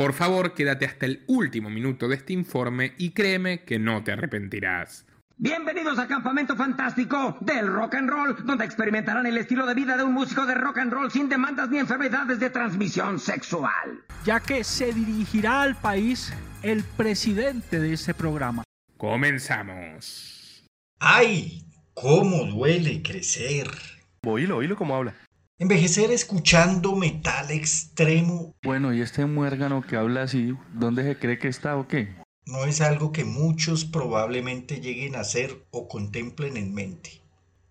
Por favor, quédate hasta el último minuto de este informe y créeme que no te arrepentirás. Bienvenidos al campamento fantástico del rock and roll, donde experimentarán el estilo de vida de un músico de rock and roll sin demandas ni enfermedades de transmisión sexual. Ya que se dirigirá al país el presidente de este programa. Comenzamos. ¡Ay! ¿Cómo duele crecer? Oílo, oílo cómo habla. Envejecer escuchando metal extremo Bueno, y este muérgano que habla así, ¿dónde se cree que está o qué? no es algo que muchos probablemente lleguen a hacer o contemplen en mente.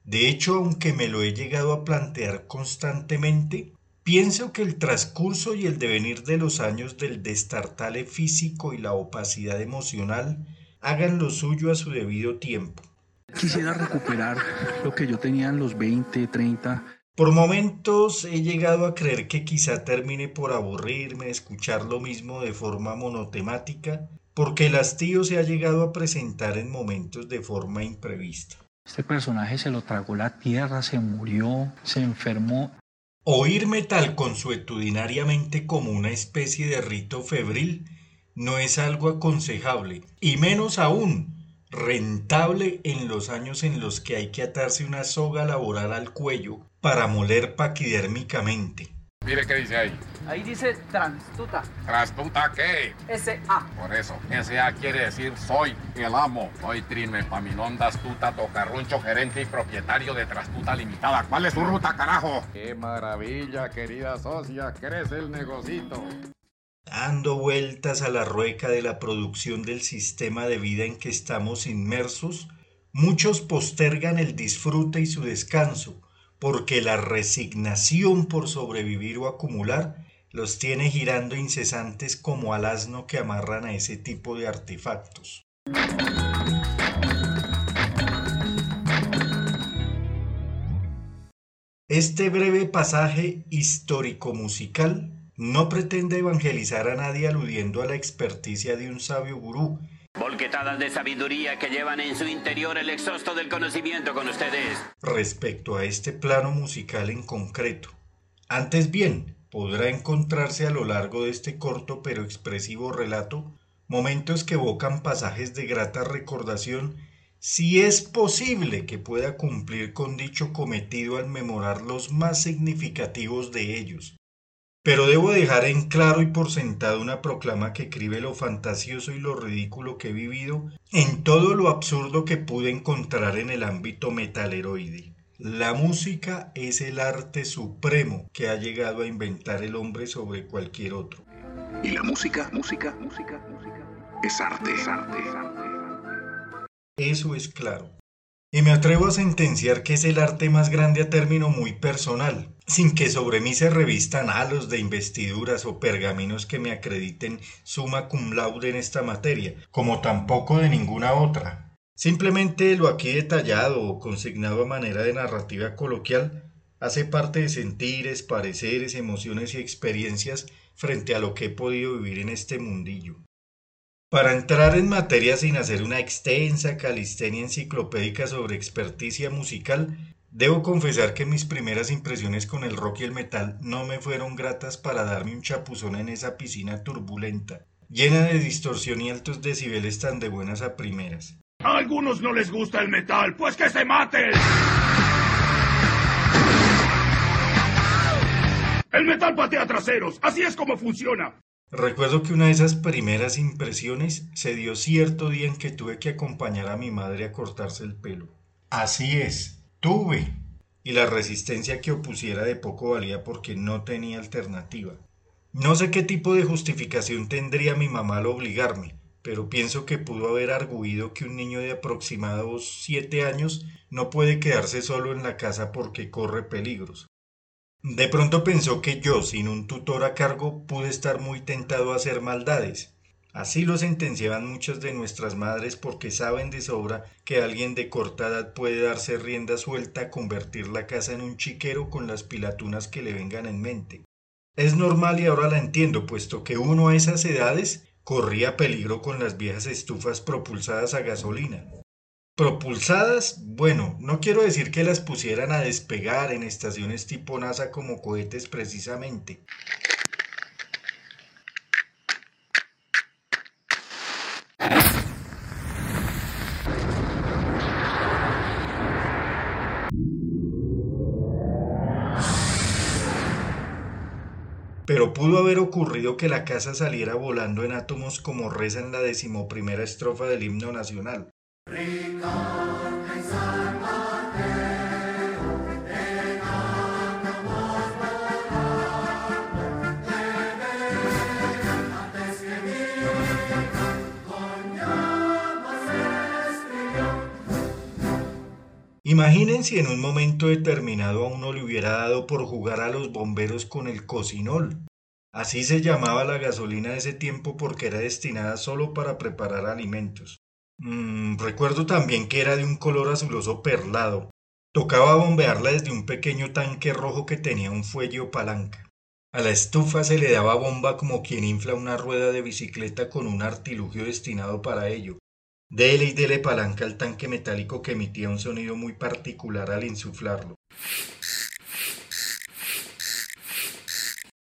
De hecho, aunque me lo he llegado a plantear constantemente, pienso que el transcurso y el devenir de los años del destartale físico y la opacidad emocional hagan lo suyo a su debido tiempo. Quisiera recuperar lo que yo tenía en los 20, 30. Por momentos he llegado a creer que quizá termine por aburrirme de escuchar lo mismo de forma monotemática, porque el hastío se ha llegado a presentar en momentos de forma imprevista. Este personaje se lo tragó la tierra, se murió, se enfermó. Oír metal consuetudinariamente como una especie de rito febril no es algo aconsejable, y menos aún rentable en los años en los que hay que atarse una soga laboral al cuello para moler paquidérmicamente. Mire qué dice ahí. Ahí dice transtuta. ¿Trastuta qué? S-A. Por eso, SA quiere decir soy el amo. Soy Trin Epaminonda Astuta Tocarruncho, gerente y propietario de Trastuta Limitada. ¿Cuál es su ruta, carajo? ¡Qué maravilla, querida socia! Crece el negocito. Dando vueltas a la rueca de la producción del sistema de vida en que estamos inmersos, muchos postergan el disfrute y su descanso, porque la resignación por sobrevivir o acumular los tiene girando incesantes como al asno que amarran a ese tipo de artefactos. Este breve pasaje histórico-musical no pretende evangelizar a nadie aludiendo a la experticia de un sabio gurú, Volquetadas de sabiduría que llevan en su interior el exhausto del conocimiento con ustedes. respecto a este plano musical en concreto. Antes bien, podrá encontrarse a lo largo de este corto pero expresivo relato momentos que evocan pasajes de grata recordación si es posible que pueda cumplir con dicho cometido al memorar los más significativos de ellos. Pero debo dejar en claro y por sentado una proclama que escribe lo fantasioso y lo ridículo que he vivido en todo lo absurdo que pude encontrar en el ámbito metaleroide. La música es el arte supremo que ha llegado a inventar el hombre sobre cualquier otro. Y la música, música, música, música es arte, es arte, es arte. Eso es claro. Y me atrevo a sentenciar que es el arte más grande a término muy personal, sin que sobre mí se revistan halos de investiduras o pergaminos que me acrediten summa cum laude en esta materia, como tampoco de ninguna otra. Simplemente lo aquí detallado o consignado a manera de narrativa coloquial hace parte de sentires, pareceres, emociones y experiencias frente a lo que he podido vivir en este mundillo. Para entrar en materia sin hacer una extensa calistenia enciclopédica sobre experticia musical, debo confesar que mis primeras impresiones con el rock y el metal no me fueron gratas para darme un chapuzón en esa piscina turbulenta, llena de distorsión y altos decibeles tan de buenas a primeras. A algunos no les gusta el metal, pues que se maten. El metal patea traseros, así es como funciona. Recuerdo que una de esas primeras impresiones se dio cierto día en que tuve que acompañar a mi madre a cortarse el pelo. Así es, tuve. Y la resistencia que opusiera de poco valía porque no tenía alternativa. No sé qué tipo de justificación tendría mi mamá al obligarme, pero pienso que pudo haber arguido que un niño de aproximados siete años no puede quedarse solo en la casa porque corre peligros. De pronto pensó que yo, sin un tutor a cargo, pude estar muy tentado a hacer maldades. Así lo sentenciaban muchas de nuestras madres porque saben de sobra que alguien de corta edad puede darse rienda suelta a convertir la casa en un chiquero con las pilatunas que le vengan en mente. Es normal y ahora la entiendo, puesto que uno a esas edades corría peligro con las viejas estufas propulsadas a gasolina. Propulsadas, bueno, no quiero decir que las pusieran a despegar en estaciones tipo NASA como cohetes precisamente. Pero pudo haber ocurrido que la casa saliera volando en átomos como reza en la decimoprimera estrofa del himno nacional. Imaginen si en un momento determinado a uno le hubiera dado por jugar a los bomberos con el cocinol. Así se llamaba la gasolina de ese tiempo porque era destinada solo para preparar alimentos. Mm, recuerdo también que era de un color azuloso perlado. Tocaba bombearla desde un pequeño tanque rojo que tenía un fuelle o palanca. A la estufa se le daba bomba como quien infla una rueda de bicicleta con un artilugio destinado para ello. Dele y dele palanca al tanque metálico que emitía un sonido muy particular al insuflarlo.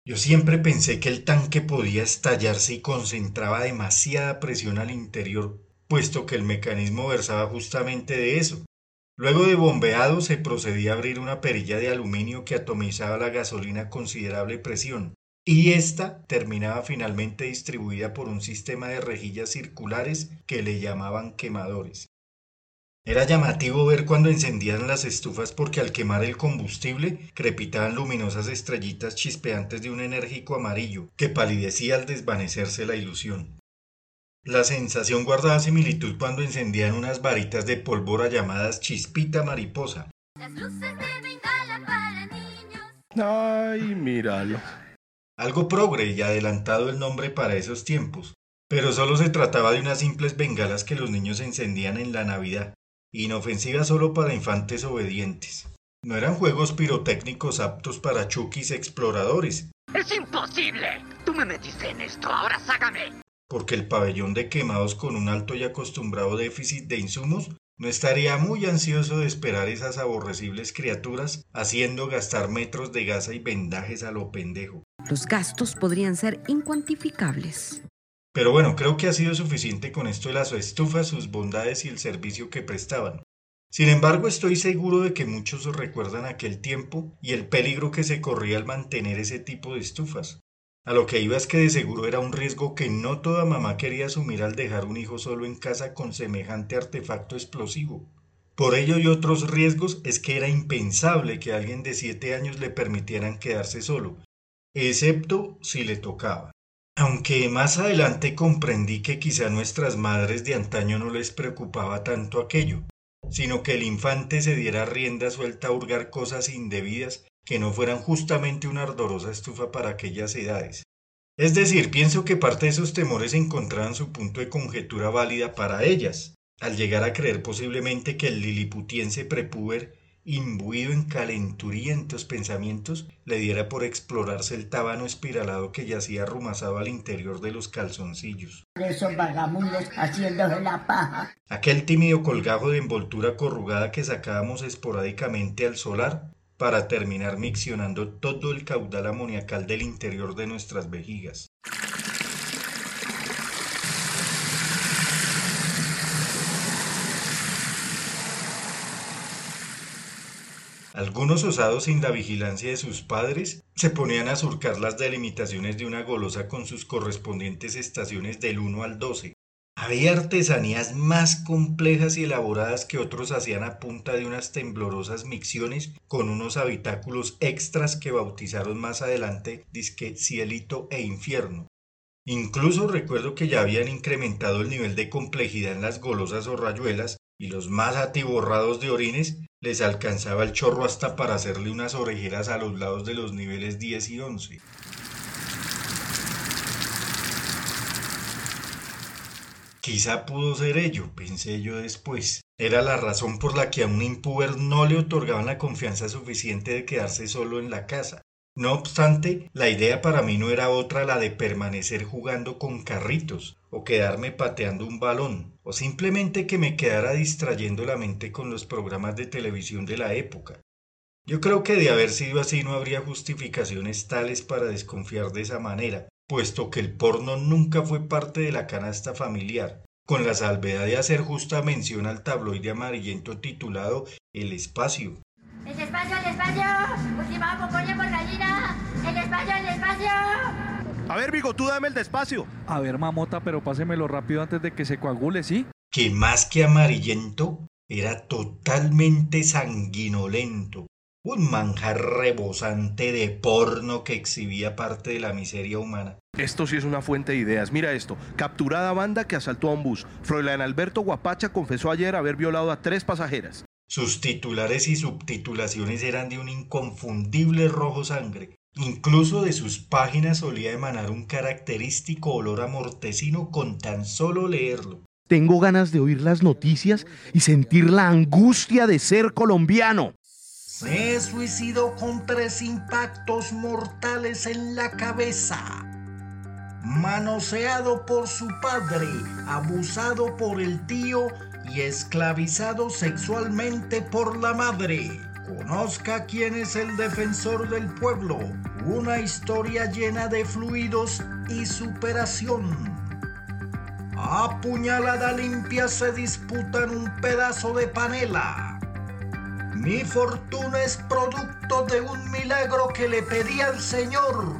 Yo siempre pensé que el tanque podía estallarse y concentraba demasiada presión al interior, puesto que el mecanismo versaba justamente de eso. Luego de bombeado se procedía a abrir una perilla de aluminio que atomizaba la gasolina a considerable presión, y esta terminaba finalmente distribuida por un sistema de rejillas circulares que le llamaban quemadores. Era llamativo ver cuando encendían las estufas porque al quemar el combustible crepitaban luminosas estrellitas chispeantes de un enérgico amarillo que palidecía al desvanecerse la ilusión. La sensación guardaba similitud cuando encendían unas varitas de pólvora llamadas chispita mariposa. Las luces de para niños. Ay, míralo algo progre y adelantado el nombre para esos tiempos, pero solo se trataba de unas simples bengalas que los niños encendían en la Navidad, inofensivas solo para infantes obedientes. No eran juegos pirotécnicos aptos para chukis exploradores. ¡Es imposible! Tú me metiste en esto, ahora sácame. Porque el pabellón de quemados con un alto y acostumbrado déficit de insumos no estaría muy ansioso de esperar esas aborrecibles criaturas haciendo gastar metros de gasa y vendajes a lo pendejo. Los gastos podrían ser incuantificables. Pero bueno, creo que ha sido suficiente con esto de las estufas, sus bondades y el servicio que prestaban. Sin embargo, estoy seguro de que muchos recuerdan aquel tiempo y el peligro que se corría al mantener ese tipo de estufas. A lo que iba es que de seguro era un riesgo que no toda mamá quería asumir al dejar un hijo solo en casa con semejante artefacto explosivo. Por ello y otros riesgos es que era impensable que a alguien de siete años le permitieran quedarse solo, excepto si le tocaba. Aunque más adelante comprendí que quizá nuestras madres de antaño no les preocupaba tanto aquello, sino que el infante se diera rienda suelta a hurgar cosas indebidas que no fueran justamente una ardorosa estufa para aquellas edades. Es decir, pienso que parte de esos temores encontraban su punto de conjetura válida para ellas, al llegar a creer posiblemente que el liliputiense prepuber, imbuido en calenturientos pensamientos, le diera por explorarse el tábano espiralado que yacía arrumazado al interior de los calzoncillos. Esos vagabundos haciéndose la paja. Aquel tímido colgajo de envoltura corrugada que sacábamos esporádicamente al solar para terminar miccionando todo el caudal amoniacal del interior de nuestras vejigas. Algunos osados sin la vigilancia de sus padres se ponían a surcar las delimitaciones de una golosa con sus correspondientes estaciones del 1 al 12, había artesanías más complejas y elaboradas que otros hacían a punta de unas temblorosas micciones con unos habitáculos extras que bautizaron más adelante disque cielito e infierno. Incluso recuerdo que ya habían incrementado el nivel de complejidad en las golosas o rayuelas y los más atiborrados de orines les alcanzaba el chorro hasta para hacerle unas orejeras a los lados de los niveles 10 y 11. Quizá pudo ser ello, pensé yo después. Era la razón por la que a un impuber no le otorgaban la confianza suficiente de quedarse solo en la casa. No obstante, la idea para mí no era otra la de permanecer jugando con carritos, o quedarme pateando un balón, o simplemente que me quedara distrayendo la mente con los programas de televisión de la época. Yo creo que de haber sido así no habría justificaciones tales para desconfiar de esa manera, puesto que el porno nunca fue parte de la canasta familiar, con la salvedad de hacer justa mención al tabloide amarillento titulado El Espacio. ¡El espacio, el espacio! ¡Última por gallina! ¡El espacio! despacio, despacio! A ver, Vigo, tú dame el despacio. A ver, mamota, pero pásemelo rápido antes de que se coagule, ¿sí? Que más que amarillento, era totalmente sanguinolento. Un manjar rebosante de porno que exhibía parte de la miseria humana. Esto sí es una fuente de ideas. Mira esto. Capturada banda que asaltó a un bus. Froilán Alberto Guapacha confesó ayer haber violado a tres pasajeras. Sus titulares y subtitulaciones eran de un inconfundible rojo sangre. Incluso de sus páginas solía emanar un característico olor a mortecino con tan solo leerlo. Tengo ganas de oír las noticias y sentir la angustia de ser colombiano. Se suicidó con tres impactos mortales en la cabeza. Manoseado por su padre, abusado por el tío y esclavizado sexualmente por la madre. Conozca quién es el defensor del pueblo. Una historia llena de fluidos y superación. A puñalada limpia se disputan un pedazo de panela. Mi fortuna es producto de un milagro que le pedí al Señor.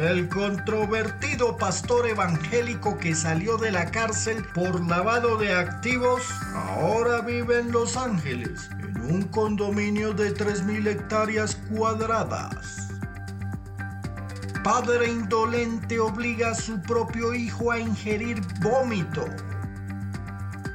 El controvertido pastor evangélico que salió de la cárcel por lavado de activos ahora vive en Los Ángeles, en un condominio de 3.000 hectáreas cuadradas. Padre indolente obliga a su propio hijo a ingerir vómito.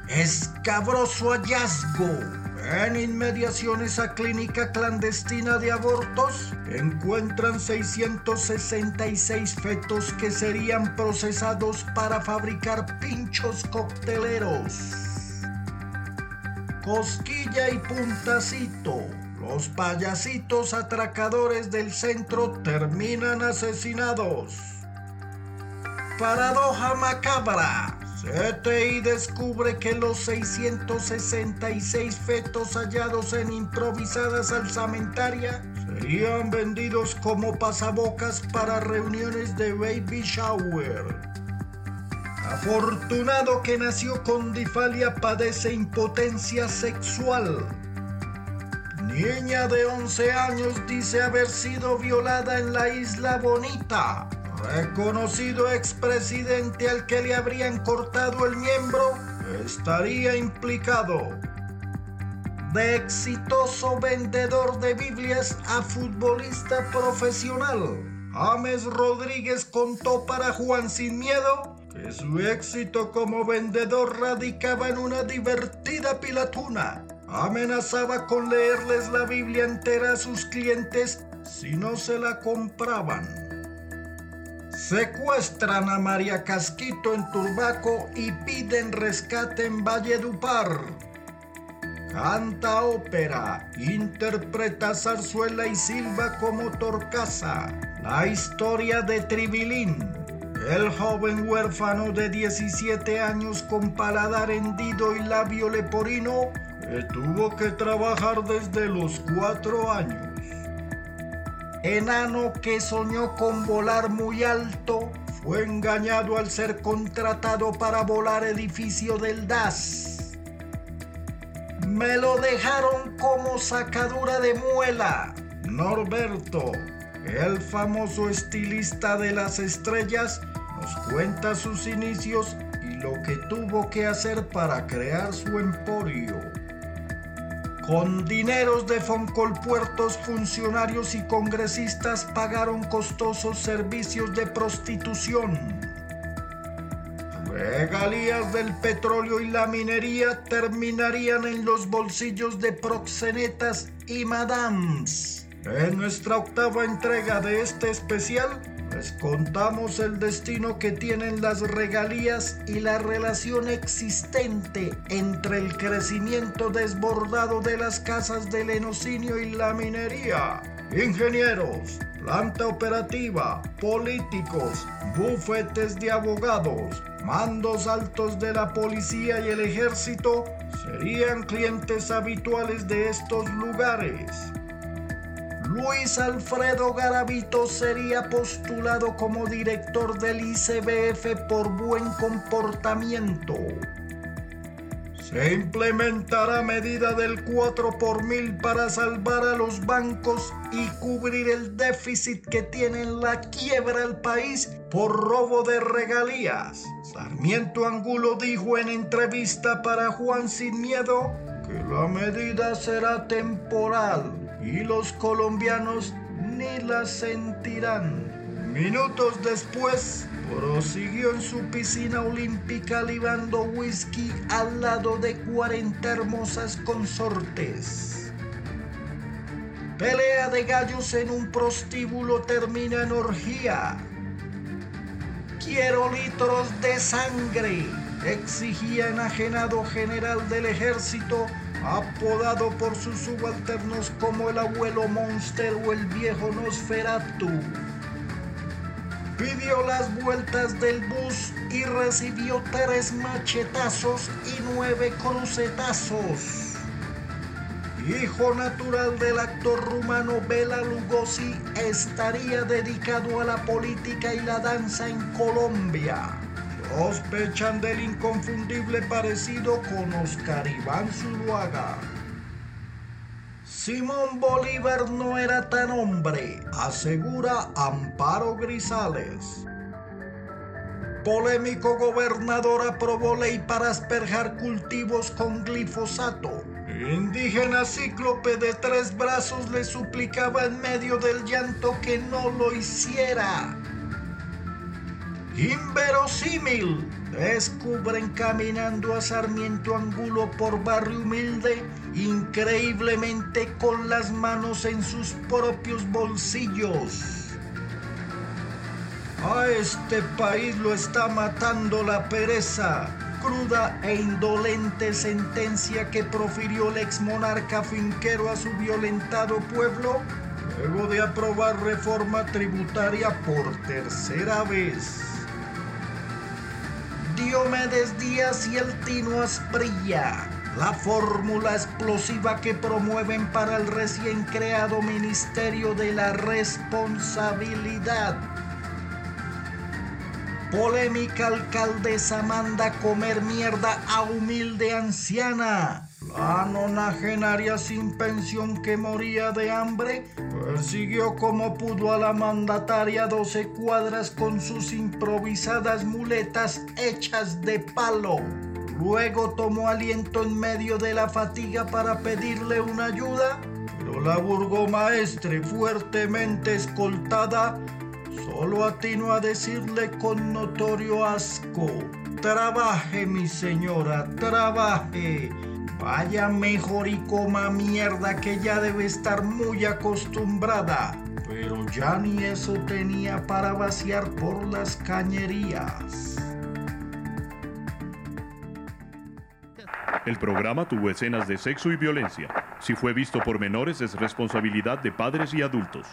Escabroso hallazgo. En inmediaciones a clínica clandestina de abortos encuentran 666 fetos que serían procesados para fabricar pinchos cocteleros. Cosquilla y puntacito. Los payasitos atracadores del centro terminan asesinados. Paradoja macabra. CTI descubre que los 666 fetos hallados en improvisada salsamentaria serían vendidos como pasabocas para reuniones de baby shower. Afortunado que nació con difalia padece impotencia sexual. Niña de 11 años dice haber sido violada en la Isla Bonita. Reconocido expresidente al que le habrían cortado el miembro estaría implicado. De exitoso vendedor de Biblias a futbolista profesional, James Rodríguez contó para Juan Sin Miedo que su éxito como vendedor radicaba en una divertida pilatuna. Amenazaba con leerles la Biblia entera a sus clientes si no se la compraban. Secuestran a María Casquito en Turbaco y piden rescate en Valledupar. Canta ópera, interpreta zarzuela y silba como Torcaza. La historia de Tribilín, el joven huérfano de 17 años con paladar hendido y labio leporino que tuvo que trabajar desde los 4 años. Enano que soñó con volar muy alto fue engañado al ser contratado para volar edificio del DAS. Me lo dejaron como sacadura de muela. Norberto, el famoso estilista de las estrellas, nos cuenta sus inicios y lo que tuvo que hacer para crear su emporio. Con dineros de Foncolpuertos, funcionarios y congresistas pagaron costosos servicios de prostitución. Regalías del petróleo y la minería terminarían en los bolsillos de proxenetas y madams. En nuestra octava entrega de este especial, contamos el destino que tienen las regalías y la relación existente entre el crecimiento desbordado de las casas del enocinio y la minería. Ingenieros, planta operativa, políticos, bufetes de abogados, mandos altos de la policía y el ejército serían clientes habituales de estos lugares. Luis Alfredo Garavito sería postulado como director del ICBF por buen comportamiento. Se implementará medida del 4 por mil para salvar a los bancos y cubrir el déficit que tiene en la quiebra el país por robo de regalías. Sarmiento Angulo dijo en entrevista para Juan Sin Miedo que la medida será temporal y los colombianos ni la sentirán. Minutos después, prosiguió en su piscina olímpica libando whisky al lado de 40 hermosas consortes. Pelea de gallos en un prostíbulo termina en orgía. Quiero litros de sangre, exigía enajenado general del ejército, apodado por sus subalternos como el abuelo Monster o el viejo Nosferatu pidió las vueltas del bus y recibió tres machetazos y nueve crucetazos. Hijo natural del actor rumano Bela Lugosi, estaría dedicado a la política y la danza en Colombia. Sospechan del inconfundible parecido con Oscar Iván Zuluaga. Simón Bolívar no era tan hombre, asegura Amparo Grisales. Polémico gobernador aprobó ley para asperjar cultivos con glifosato. Indígena cíclope de tres brazos le suplicaba en medio del llanto que no lo hiciera. Inverosímil. Descubren caminando a Sarmiento Angulo por barrio humilde, increíblemente con las manos en sus propios bolsillos. A este país lo está matando la pereza, cruda e indolente sentencia que profirió el ex monarca finquero a su violentado pueblo luego de aprobar reforma tributaria por tercera vez. Diomedes Díaz y el Tino Asprilla, la fórmula explosiva que promueven para el recién creado Ministerio de la Responsabilidad. Polémica alcaldesa manda comer mierda a humilde anciana. La nonagenaria sin pensión que moría de hambre persiguió como pudo a la mandataria 12 cuadras con sus improvisadas muletas hechas de palo. Luego tomó aliento en medio de la fatiga para pedirle una ayuda, pero la burgomaestre, fuertemente escoltada, solo atinó a decirle con notorio asco, trabaje mi señora, trabaje. Vaya mejor y coma mierda que ya debe estar muy acostumbrada. Pero ya ni eso tenía para vaciar por las cañerías. El programa tuvo escenas de sexo y violencia. Si fue visto por menores es responsabilidad de padres y adultos.